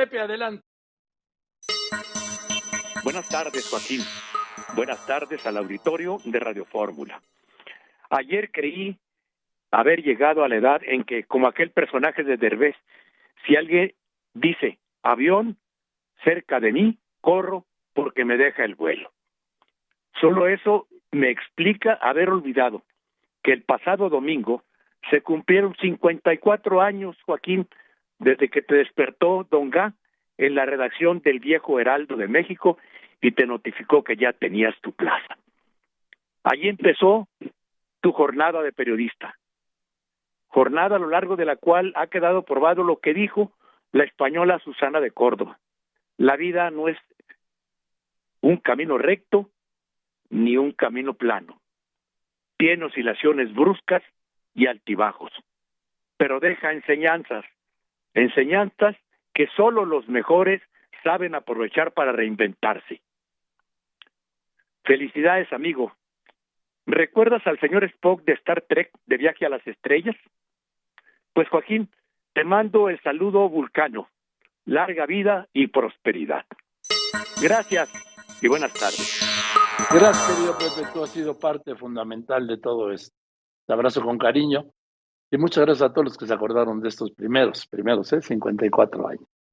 Pepe, adelante. Buenas tardes, Joaquín. Buenas tardes al auditorio de Radio Fórmula. Ayer creí haber llegado a la edad en que, como aquel personaje de Derbez, si alguien dice avión cerca de mí, corro porque me deja el vuelo. Solo eso me explica haber olvidado que el pasado domingo se cumplieron 54 años, Joaquín, desde que te despertó Don Gá en la redacción del viejo Heraldo de México y te notificó que ya tenías tu plaza. Allí empezó tu jornada de periodista, jornada a lo largo de la cual ha quedado probado lo que dijo la española Susana de Córdoba. La vida no es un camino recto ni un camino plano. Tiene oscilaciones bruscas y altibajos, pero deja enseñanzas, enseñanzas que solo los mejores saben aprovechar para reinventarse. Felicidades, amigo. ¿Recuerdas al señor Spock de Star Trek de Viaje a las Estrellas? Pues Joaquín, te mando el saludo vulcano. Larga vida y prosperidad. Gracias y buenas tardes. Gracias, querido Pepe. Tú has sido parte fundamental de todo esto. Te abrazo con cariño y muchas gracias a todos los que se acordaron de estos primeros, primeros, ¿eh? 54 años.